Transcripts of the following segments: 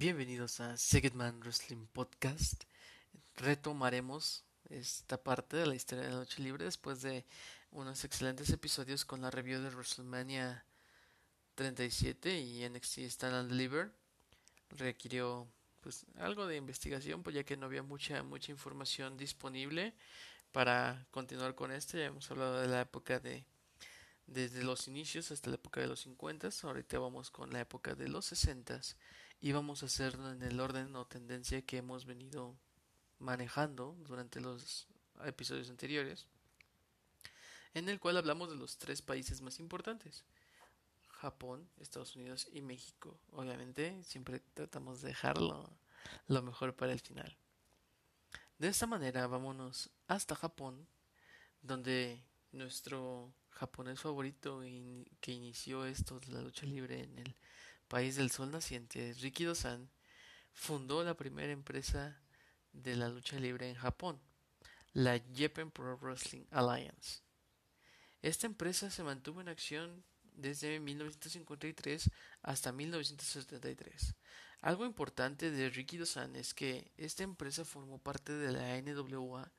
Bienvenidos a Segedman Wrestling Podcast. Retomaremos esta parte de la historia de la noche libre después de unos excelentes episodios con la review de WrestleMania 37 y NXT Stand and Deliver. Requirió pues algo de investigación, pues ya que no había mucha mucha información disponible para continuar con este. Ya hemos hablado de la época de desde los inicios hasta la época de los 50. Ahorita vamos con la época de los 60 y vamos a hacerlo en el orden o tendencia que hemos venido manejando durante los episodios anteriores, en el cual hablamos de los tres países más importantes. Japón, Estados Unidos y México. Obviamente siempre tratamos de dejarlo lo mejor para el final. De esta manera vámonos hasta Japón, donde nuestro japonés favorito que inició esto de la lucha libre en el país del sol naciente, Riki Dosan, fundó la primera empresa de la lucha libre en Japón, la Japan Pro Wrestling Alliance. Esta empresa se mantuvo en acción desde 1953 hasta 1973. Algo importante de Ricky Dosan es que esta empresa formó parte de la NWA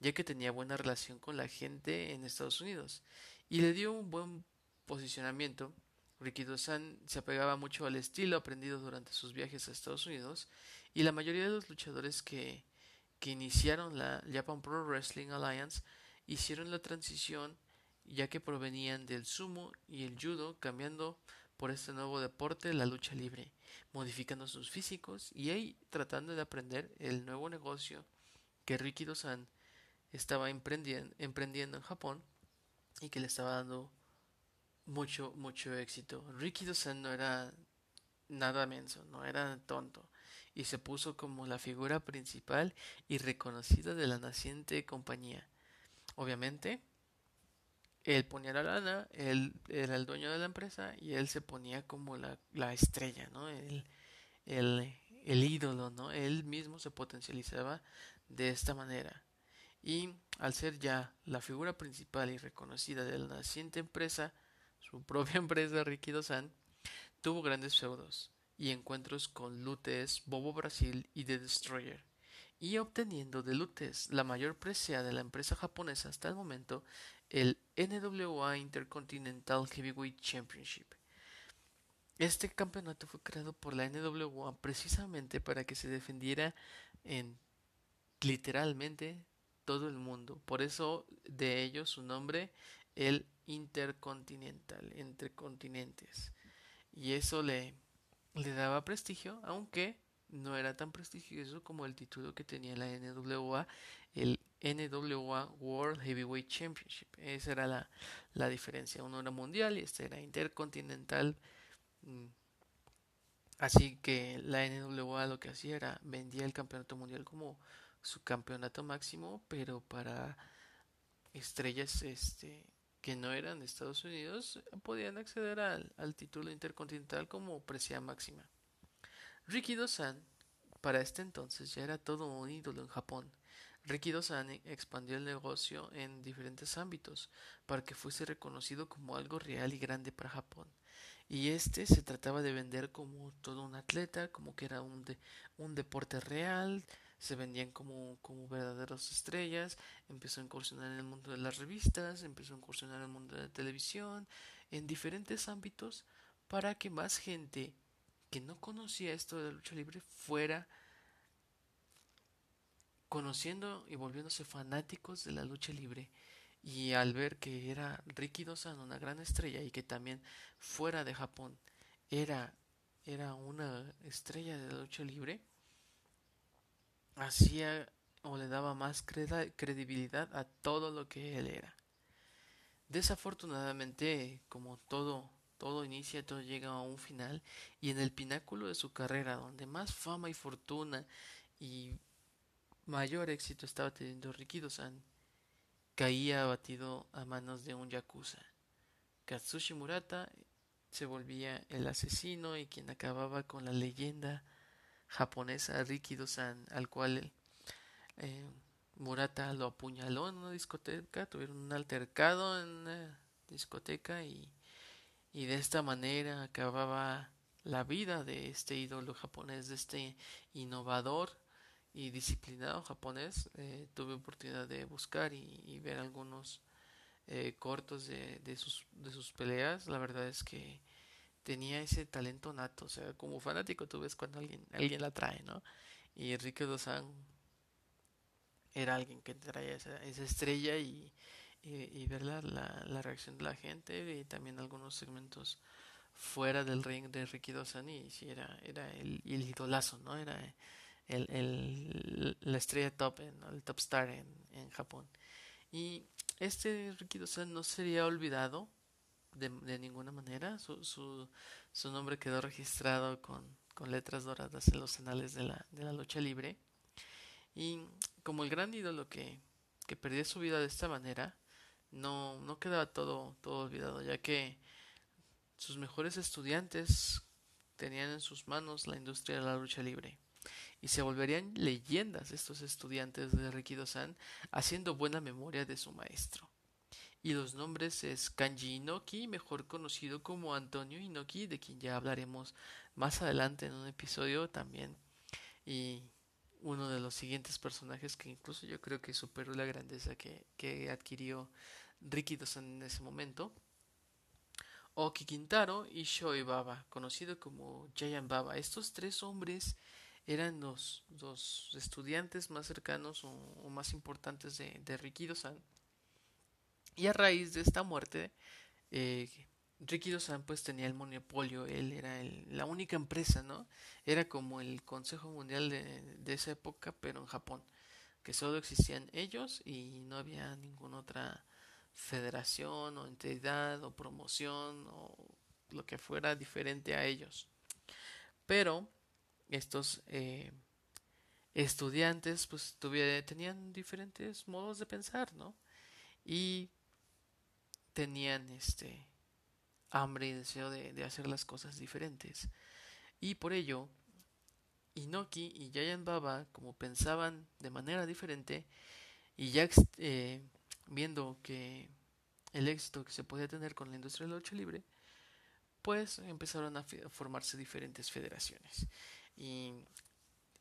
ya que tenía buena relación con la gente en Estados Unidos y le dio un buen posicionamiento Rikido-san se apegaba mucho al estilo aprendido durante sus viajes a Estados Unidos y la mayoría de los luchadores que, que iniciaron la Japan Pro Wrestling Alliance hicieron la transición ya que provenían del sumo y el judo cambiando por este nuevo deporte la lucha libre, modificando sus físicos y ahí tratando de aprender el nuevo negocio que Rikido-san estaba emprendiendo, emprendiendo en Japón y que le estaba dando mucho, mucho éxito. Ricky Dosan no era nada menso, no era tonto, y se puso como la figura principal y reconocida de la naciente compañía. Obviamente, él ponía la lana, él era el dueño de la empresa y él se ponía como la, la estrella, ¿no? El, el, el ídolo, ¿no? Él mismo se potencializaba de esta manera. Y al ser ya la figura principal y reconocida de la naciente empresa, su propia empresa Ricky Dosan, tuvo grandes feudos y encuentros con Lutes, Bobo Brasil y The Destroyer, y obteniendo de Lutes la mayor presea de la empresa japonesa hasta el momento, el NWA Intercontinental Heavyweight Championship. Este campeonato fue creado por la NWA precisamente para que se defendiera en literalmente todo el mundo. Por eso de ello su nombre, el intercontinental, entre continentes. Y eso le, le daba prestigio, aunque no era tan prestigioso como el título que tenía la NWA, el NWA World Heavyweight Championship. Esa era la, la diferencia. Uno era mundial y este era intercontinental. Mm. Así que la NWA lo que hacía era vendía el campeonato mundial como su campeonato máximo, pero para estrellas este que no eran de Estados Unidos podían acceder al, título intercontinental como presea máxima. Ricky Dosan para este entonces ya era todo un ídolo en Japón. Ricky Dosan expandió el negocio en diferentes ámbitos para que fuese reconocido como algo real y grande para Japón. Y este se trataba de vender como todo un atleta, como que era un deporte real, se vendían como, como verdaderas estrellas, empezó a incursionar en el mundo de las revistas, empezó a incursionar en el mundo de la televisión, en diferentes ámbitos, para que más gente que no conocía esto de la lucha libre fuera conociendo y volviéndose fanáticos de la lucha libre. Y al ver que era Ricky Dosan una gran estrella y que también fuera de Japón era era una estrella de la lucha libre hacía o le daba más credibilidad a todo lo que él era. Desafortunadamente, como todo, todo inicia, todo llega a un final, y en el pináculo de su carrera, donde más fama y fortuna y mayor éxito estaba teniendo Rikido-san, caía abatido a manos de un yakuza. Katsushi Murata se volvía el asesino y quien acababa con la leyenda japonesa Rikido-san, al cual eh, Murata lo apuñaló en una discoteca, tuvieron un altercado en una discoteca y, y de esta manera acababa la vida de este ídolo japonés, de este innovador y disciplinado japonés. Eh, tuve oportunidad de buscar y, ver algunos eh, cortos de, de, sus, de sus peleas. La verdad es que tenía ese talento nato. O sea, como fanático tú ves cuando alguien, alguien la trae, ¿no? Y Enrique Dozan era alguien que traía esa, esa estrella y, y, ver la, la, reacción de la gente y también algunos segmentos fuera del ring de Ricky Dozan y sí era, era el, el idolazo, ¿no? Era el, el, la estrella top, en, el top star en, en Japón. Y este Ricky Dozan no sería olvidado de, de ninguna manera. Su, su, su, nombre quedó registrado con, con letras doradas en los anales de la, de la lucha libre. Y como el gran ídolo que, que perdió su vida de esta manera, no, no quedaba todo, todo olvidado, ya que sus mejores estudiantes tenían en sus manos la industria de la lucha libre y se volverían leyendas estos estudiantes de Rikido-san haciendo buena memoria de su maestro. Y los nombres es Kanji Inoki, mejor conocido como Antonio Inoki, de quien ya hablaremos más adelante en un episodio también. Y uno de los siguientes personajes que incluso yo creo que superó la grandeza que, que adquirió Rikido-san en ese momento. Oki Kintaro y Shoi Baba, conocido como Giant Baba. Estos tres hombres eran los, dos estudiantes más cercanos o, más importantes de, de Rikido-san. Y a raíz de esta muerte, eh, Rikido-san pues tenía el monopolio, él era la única empresa, ¿no? Era como el Consejo Mundial de, esa época, pero en Japón, que solo existían ellos y no había ninguna otra federación o entidad o promoción o lo que fuera diferente a ellos. Pero estos eh, estudiantes pues tenían diferentes modos de pensar, ¿no? Y tenían este hambre y deseo de, de hacer las cosas diferentes. Y por ello, Inoki y Yayan Baba, como pensaban de manera diferente, y ya eh, viendo que el éxito que se podía tener con la industria de la lucha libre, pues empezaron a formarse diferentes federaciones. Y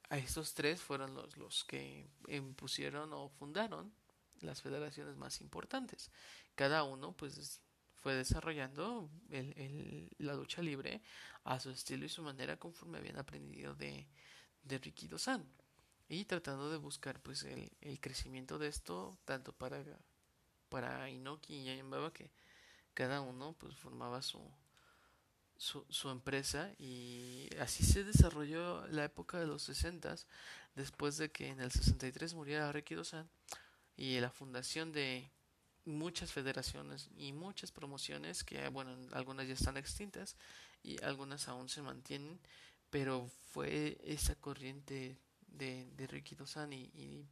a estos tres fueron los, los que impusieron o fundaron las federaciones más importantes. Cada uno pues fue desarrollando el, la lucha libre a su estilo y su manera conforme habían aprendido de, de Rikido-san y tratando de buscar pues el, crecimiento de esto tanto para para Inoki y Yayambaba que cada uno pues formaba su, su, su, empresa y así se desarrolló la época de los 60 después de que en el 63 muriera Rikido-san y la fundación de muchas federaciones y muchas promociones que bueno algunas ya están extintas y algunas aún se mantienen pero fue esa corriente de, de Rikido-san y, y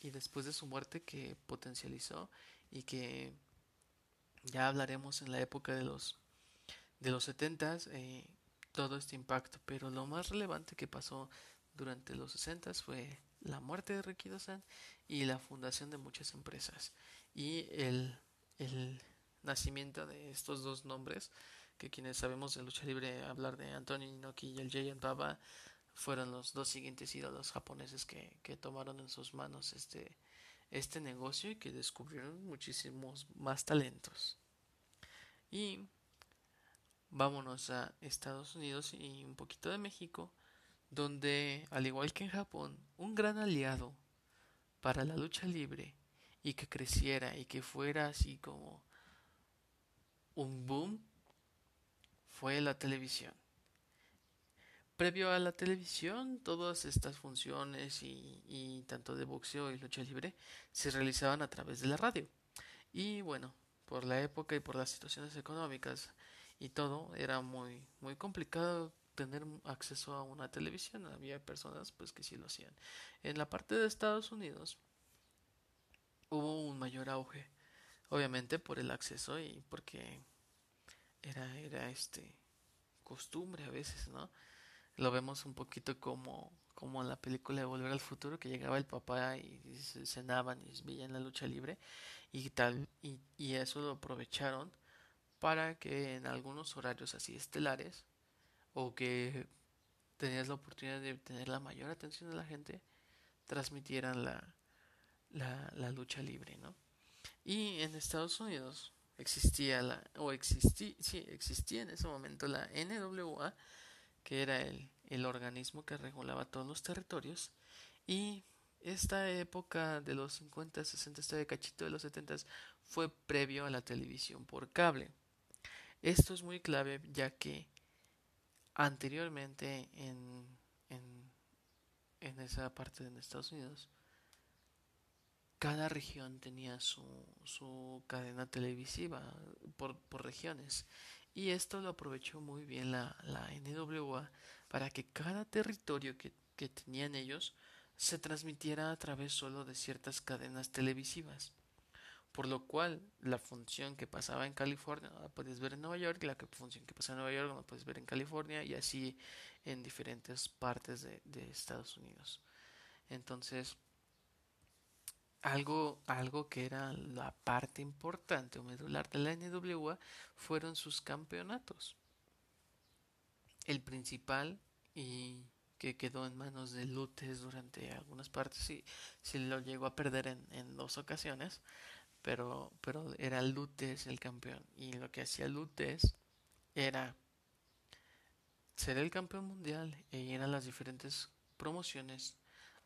y después de su muerte que potencializó y que ya hablaremos en la época de los de los setentas eh, todo este impacto. Pero lo más relevante que pasó durante los sesentas fue la muerte de Rikido-san y la fundación de muchas empresas y el, el nacimiento de estos dos nombres que quienes sabemos de lucha libre hablar de Antonio Inoki y el Giant Baba fueron los dos siguientes ídolos japoneses que, que tomaron en sus manos este, este negocio y que descubrieron muchísimos más talentos. Y vámonos a Estados Unidos y un poquito de México, donde, al igual que en Japón, un gran aliado para la lucha libre y que creciera y que fuera así como un boom fue la televisión. Previo a la televisión, todas estas funciones y, y, tanto de boxeo y lucha libre se realizaban a través de la radio. Y bueno, por la época y por las situaciones económicas y todo, era muy, muy complicado tener acceso a una televisión. Había personas pues que sí lo hacían. En la parte de Estados Unidos hubo un mayor auge, obviamente por el acceso y porque era, era este costumbre a veces, ¿no? lo vemos un poquito como, como en la película de Volver al Futuro, que llegaba el papá y, cenaban y veían la lucha libre y tal, y, y eso lo aprovecharon para que en algunos horarios así estelares o que tenías la oportunidad de tener la mayor atención de la gente, transmitieran la, la, lucha libre, ¿no? Y en Estados Unidos existía la, o existía, sí, existía en ese momento la NWA, que era el, el organismo que regulaba todos los territorios, y esta época de los 50, 60, este de cachito de los 70 fue previo a la televisión por cable. Esto es muy clave ya que anteriormente en, en, esa parte de Estados Unidos cada región tenía su, su cadena televisiva por, por, regiones. Y esto lo aprovechó muy bien la, la NWA para que cada territorio que, que tenían ellos se transmitiera a través solo de ciertas cadenas televisivas por lo cual la función que pasaba en California la puedes ver en Nueva York la función que pasaba en Nueva York la puedes ver en California y así en diferentes partes de, Estados Unidos entonces algo, algo que era la parte importante o medular de la NWA fueron sus campeonatos. El principal y que quedó en manos de Lutes durante algunas partes y sí lo llegó a perder en dos ocasiones, pero, pero era Lutes el campeón y lo que hacía Lutes era ser el campeón mundial e ir a las diferentes promociones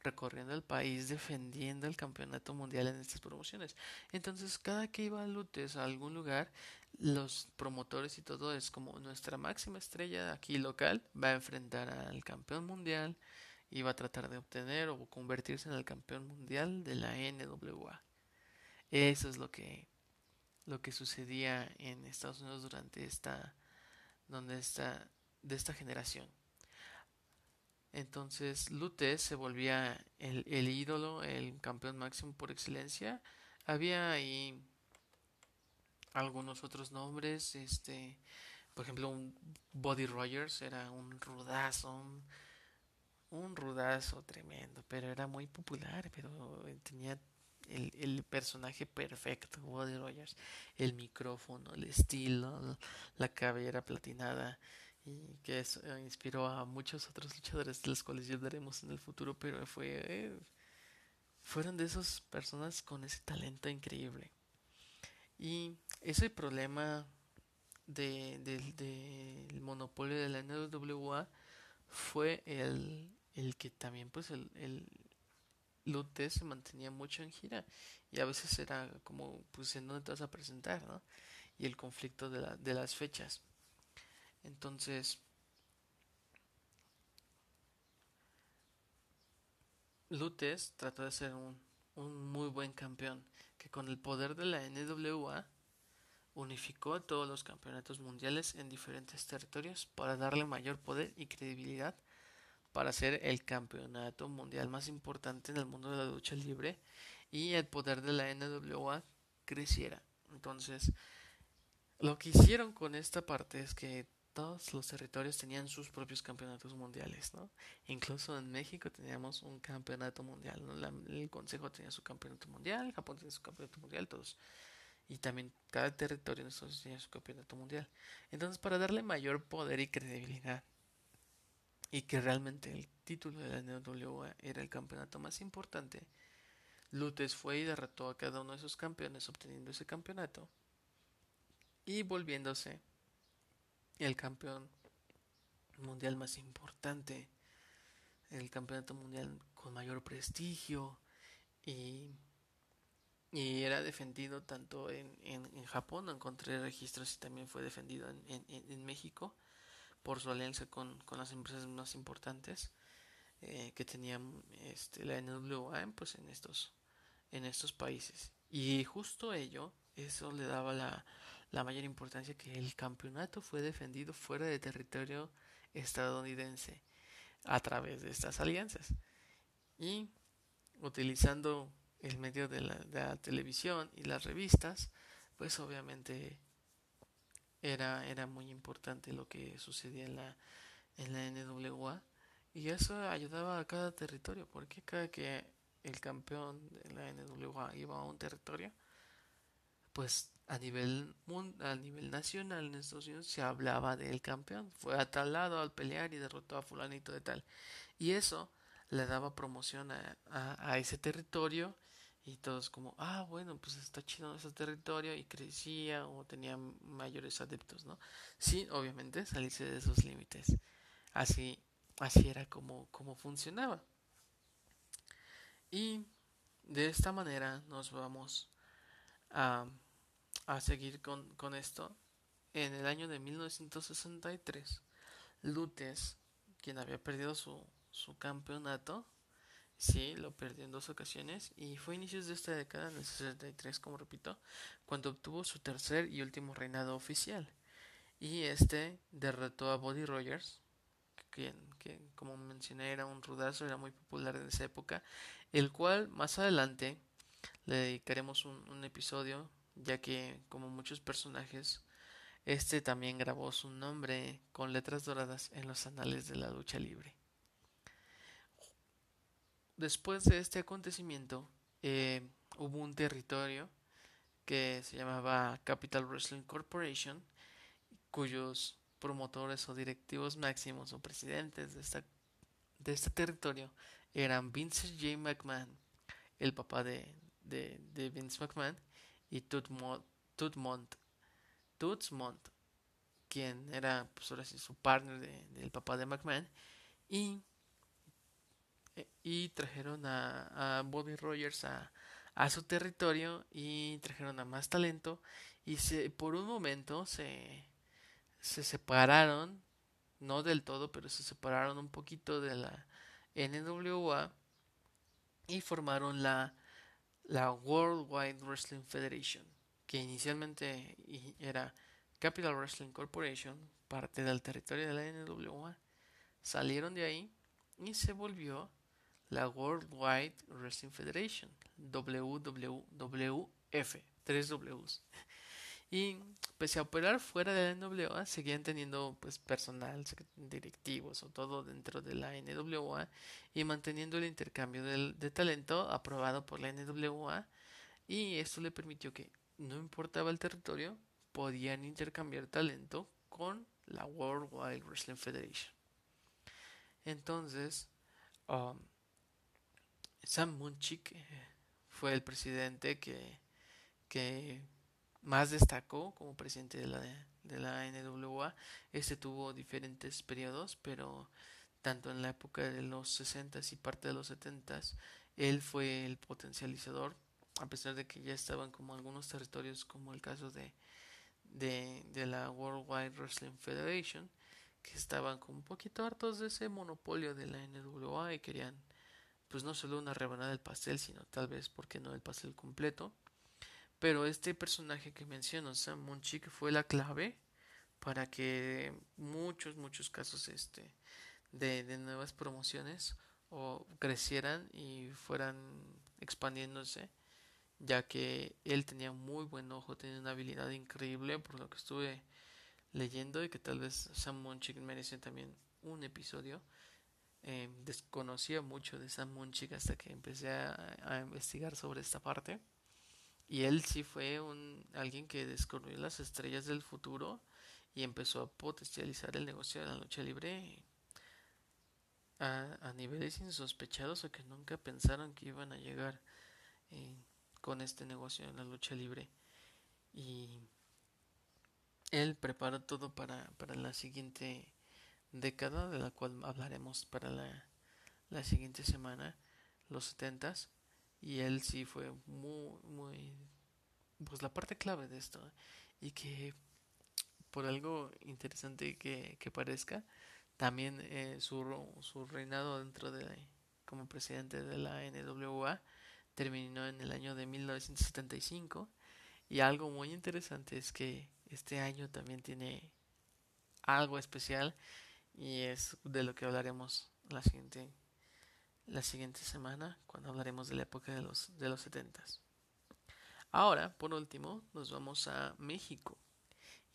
recorriendo el país defendiendo el campeonato mundial en estas promociones. Entonces, cada que iba a Lutes a algún lugar, los promotores y todo es como nuestra máxima estrella aquí local va a enfrentar al campeón mundial y va a tratar de obtener o convertirse en el campeón mundial de la NWA. Eso es lo que lo que sucedía en Estados Unidos durante esta donde esta de esta generación. Entonces Lutes se volvía el, el, ídolo, el campeón máximo por excelencia. Había ahí algunos otros nombres, este, por ejemplo, un Body Rogers era un rudazo, un, un rudazo tremendo, pero era muy popular, pero tenía el, el, personaje perfecto, Body Rogers, el micrófono, el estilo, la cabellera platinada, y que eso eh, inspiró a muchos otros luchadores de los cuales ya hablaremos en el futuro, pero fue eh, fueron de esas personas con ese talento increíble. Y ese problema del de, de, monopolio de la NWA fue el, el que también pues el Lute se mantenía mucho en gira y a veces era como pues en dónde te vas a presentar, ¿no? Y el conflicto de, la, de las fechas. Entonces, Lutes trató de ser un, un, muy buen campeón, que con el poder de la NWA unificó todos los campeonatos mundiales en diferentes territorios para darle mayor poder y credibilidad para ser el campeonato mundial más importante en el mundo de la lucha libre y el poder de la NWA creciera. Entonces, lo que hicieron con esta parte es que todos los territorios tenían sus propios campeonatos mundiales, ¿no? Incluso en México teníamos un campeonato mundial, ¿no? El Consejo tenía su campeonato mundial, Japón tenía su campeonato mundial, todos. Y también cada territorio nosotros tenía su campeonato mundial. Entonces, para darle mayor poder y credibilidad, y que realmente el título de la NWA era el campeonato más importante, Lutes fue y derrotó a cada uno de esos campeones obteniendo ese campeonato y volviéndose el campeón mundial más importante, el campeonato mundial con mayor prestigio y, y era defendido tanto en, en, en, Japón, encontré registros y también fue defendido en, en México por su alianza con, con, las empresas más importantes eh, que tenían este, la NWA pues, en, estos, en estos países. Y justo ello, eso le daba la, la mayor importancia que el campeonato fue defendido fuera de territorio estadounidense a través de estas alianzas y utilizando el medio de la, de la televisión y las revistas pues obviamente era, era muy importante lo que sucedía en la, en la NWA y eso ayudaba a cada territorio porque cada que el campeón de la NWA iba a un territorio pues a nivel, a nivel nacional en Estados Unidos se hablaba del campeón. Fue a tal lado al pelear y derrotó a fulanito de tal. Y eso le daba promoción a, a, ese territorio y todos como, ah, bueno, pues está chido ese territorio y crecía o tenía mayores adeptos, ¿no? Sí, obviamente, salirse de esos límites. Así, así era como, como funcionaba. Y de esta manera nos vamos a a seguir con, con esto, en el año de 1963, Lutes, quien había perdido su, su campeonato, sí, lo perdió en dos ocasiones y fue a inicios de esta década, en el 63, como repito, cuando obtuvo su tercer y último reinado oficial. Y este derrotó a Buddy Rogers, quien, como mencioné era un rudazo, era muy popular en esa época, el cual más adelante le dedicaremos un, un episodio ya que, como muchos personajes, este también grabó su nombre con letras doradas en los anales de la lucha libre. Después de este acontecimiento, eh, hubo un territorio que se llamaba Capital Wrestling Corporation, cuyos promotores o directivos máximos o presidentes de, esta, de este territorio eran Vince J. McMahon, el papá de, de, de Vince McMahon, y Tutmont, Tutmont, quien era pues ahora su partner del papá de McMahon, y, y trajeron a, Bobby Rogers a, a, su territorio y trajeron a más talento. Y se, por un momento se, se separaron, no del todo, pero se separaron un poquito de la NWA y formaron la la World Wide Wrestling Federation, que inicialmente era Capital Wrestling Corporation, parte del territorio de la NWA, salieron de ahí y se volvió la World Wide Wrestling Federation, WWF, tres Ws. Y pese a operar fuera de la NWA, seguían teniendo pues personal, directivos o todo dentro de la NWA y manteniendo el intercambio de, talento aprobado por la NWA y esto le permitió que no importaba el territorio, podían intercambiar talento con la World Wide Wrestling Federation. Entonces, um, Sam Munchik fue el presidente que, que más destacó como presidente de la, de la NWA. Este tuvo diferentes periodos, pero tanto en la época de los 60s y parte de los 70s, él fue el potencializador, a pesar de que ya estaban como algunos territorios, como el caso de, de, de la World Wide Wrestling Federation, que estaban como un poquito hartos de ese monopolio de la NWA y querían pues no solo una rebanada del pastel, sino tal vez, porque no el pastel completo. Pero este personaje que menciono, Sam Munchik, fue la clave para que muchos, muchos casos este, de, de nuevas promociones o crecieran y fueran expandiéndose, ya que él tenía muy buen ojo, tenía una habilidad increíble, por lo que estuve leyendo y que tal vez Sam Munchik merece también un episodio. Eh, desconocía mucho de Sam Munchik hasta que empecé a investigar sobre esta parte. Y él sí fue un alguien que descubrió las estrellas del futuro y empezó a potencializar el negocio de la lucha libre a, a niveles insospechados o que nunca pensaron que iban a llegar eh, con este negocio en la lucha libre. Y él preparó todo para, para la siguiente década, de la cual hablaremos para la, la siguiente semana, los setentas y él sí fue muy, muy, pues la parte clave de esto. Y que por algo interesante que, que parezca, también eh, su, su reinado dentro de, como presidente de la NWA terminó en el año de 1975. Y algo muy interesante es que este año también tiene algo especial y es de lo que hablaremos la siguiente la siguiente semana cuando hablaremos de la época de los, de los 70. Ahora, por último, nos vamos a México.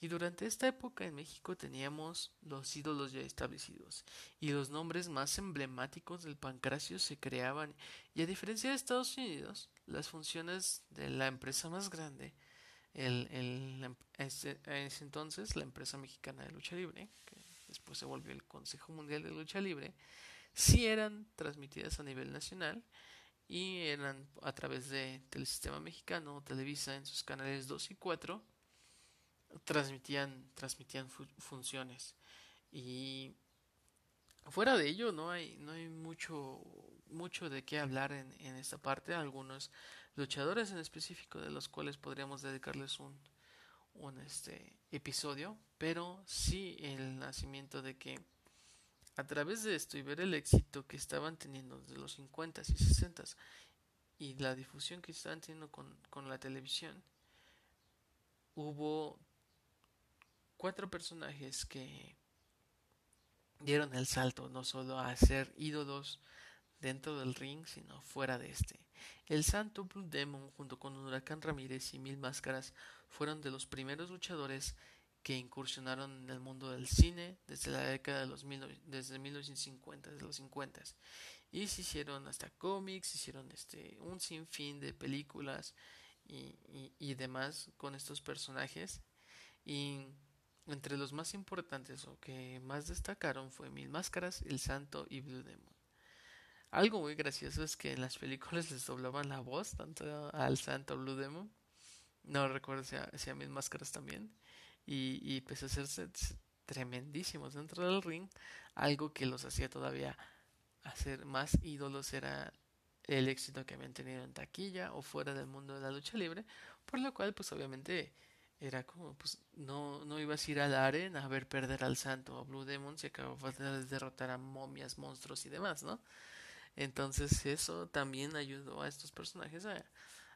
Y durante esta época en México teníamos los ídolos ya establecidos y los nombres más emblemáticos del pancracio se creaban y a diferencia de Estados Unidos, las funciones de la empresa más grande el, el, ese, ese entonces la empresa mexicana de lucha libre, que después se volvió el Consejo Mundial de Lucha Libre, sí eran transmitidas a nivel nacional y eran a través de Telesistema Mexicano, Televisa en sus canales 2 y 4, transmitían, transmitían funciones. Y fuera de ello no hay, no hay mucho, mucho de qué hablar en, en esta parte. Algunos luchadores en específico de los cuales podríamos dedicarles un, un este episodio, pero sí el nacimiento de que a través de esto y ver el éxito que estaban teniendo desde los 50 y 60 y la difusión que estaban teniendo con, con la televisión, hubo cuatro personajes que dieron el salto no solo a ser ídolos dentro del ring, sino fuera de este. El Santo Blue Demon, junto con Huracán Ramírez y Mil Máscaras, fueron de los primeros luchadores que incursionaron en el mundo del cine desde la década de los mil, desde 1950, desde los 50 y se hicieron hasta cómics, hicieron este un sinfín de películas y, y, demás con estos personajes y entre los más importantes o que más destacaron fue Mil Máscaras, El Santo y Blue Demon. Algo muy gracioso es que en las películas les doblaban la voz tanto al Santo Blue Demon. No recuerdo si a, si a Mil Máscaras también. Y, y pues hacerse tremendísimos dentro del ring. Algo que los hacía todavía hacer más ídolos era el éxito que habían tenido en taquilla o fuera del mundo de la lucha libre. Por lo cual pues obviamente era como, pues, no, no ibas a ir al arena a ver perder al santo o Blue Demon si acababas de derrotar a momias, monstruos y demás, ¿no? Entonces eso también ayudó a estos personajes a,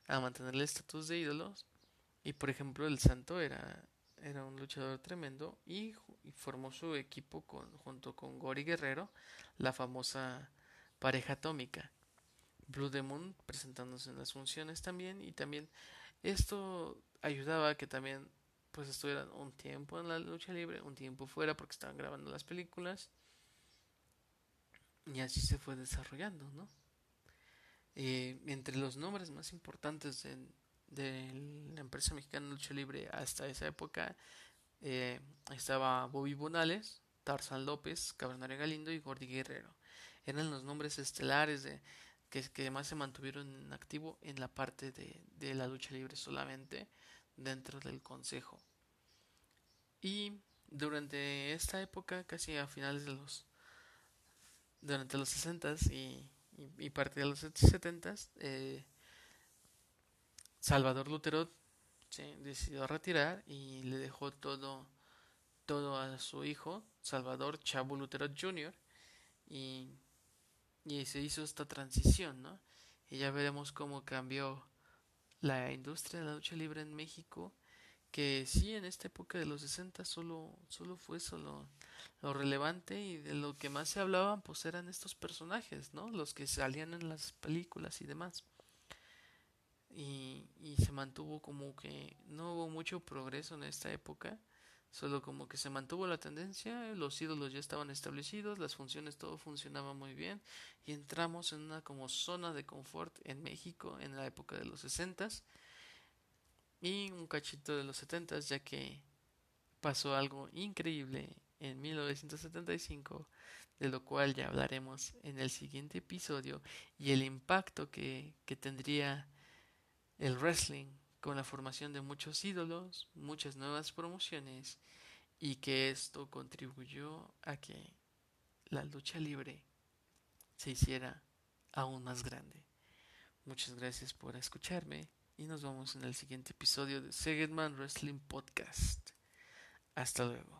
a mantener el estatus de ídolos. Y por ejemplo, el santo era, era un luchador tremendo y, formó su equipo con, junto con Gori Guerrero, la famosa pareja atómica. Blue Demon presentándose en las funciones también y también esto ayudaba a que también pues estuvieran un tiempo en la lucha libre, un tiempo fuera porque estaban grabando las películas y así se fue desarrollando, ¿no? Eh, entre los nombres más importantes de, de, la empresa mexicana de lucha libre hasta esa época eh, estaba Bobby Bonales, Tarzan López, Cabernario Galindo y Gordy Guerrero. Eran los nombres estelares de, que, que se mantuvieron en activo en la parte de, de la lucha libre solamente dentro del consejo. Y durante esta época, casi a finales de los durante los 60 y, y, parte de los 70 eh, Salvador Lutero se decidió retirar y le dejó todo todo a su hijo Salvador Chavo Lutero Jr. y y se hizo esta transición, ¿no? Y ya veremos cómo cambió la industria de la lucha libre en México, que sí en esta época de los 60 solo, solo fue solo lo relevante y de lo que más se hablaba pues eran estos personajes, ¿no? Los que salían en las películas y demás. Y, y se mantuvo como que no hubo mucho progreso en esta época Solo como que se mantuvo la tendencia, los ídolos ya estaban establecidos, las funciones todo funcionaba muy bien y entramos en una como zona de confort en México en la época de los 60 y un cachito de los 70 ya que pasó algo increíble en 1975 de lo cual ya hablaremos en el siguiente episodio y el impacto que, que tendría el wrestling con la formación de muchos ídolos, muchas nuevas promociones y que esto contribuyó a que la lucha libre se hiciera aún más grande. Muchas gracias por escucharme y nos vemos en el siguiente episodio de Segedman Wrestling Podcast. Hasta luego.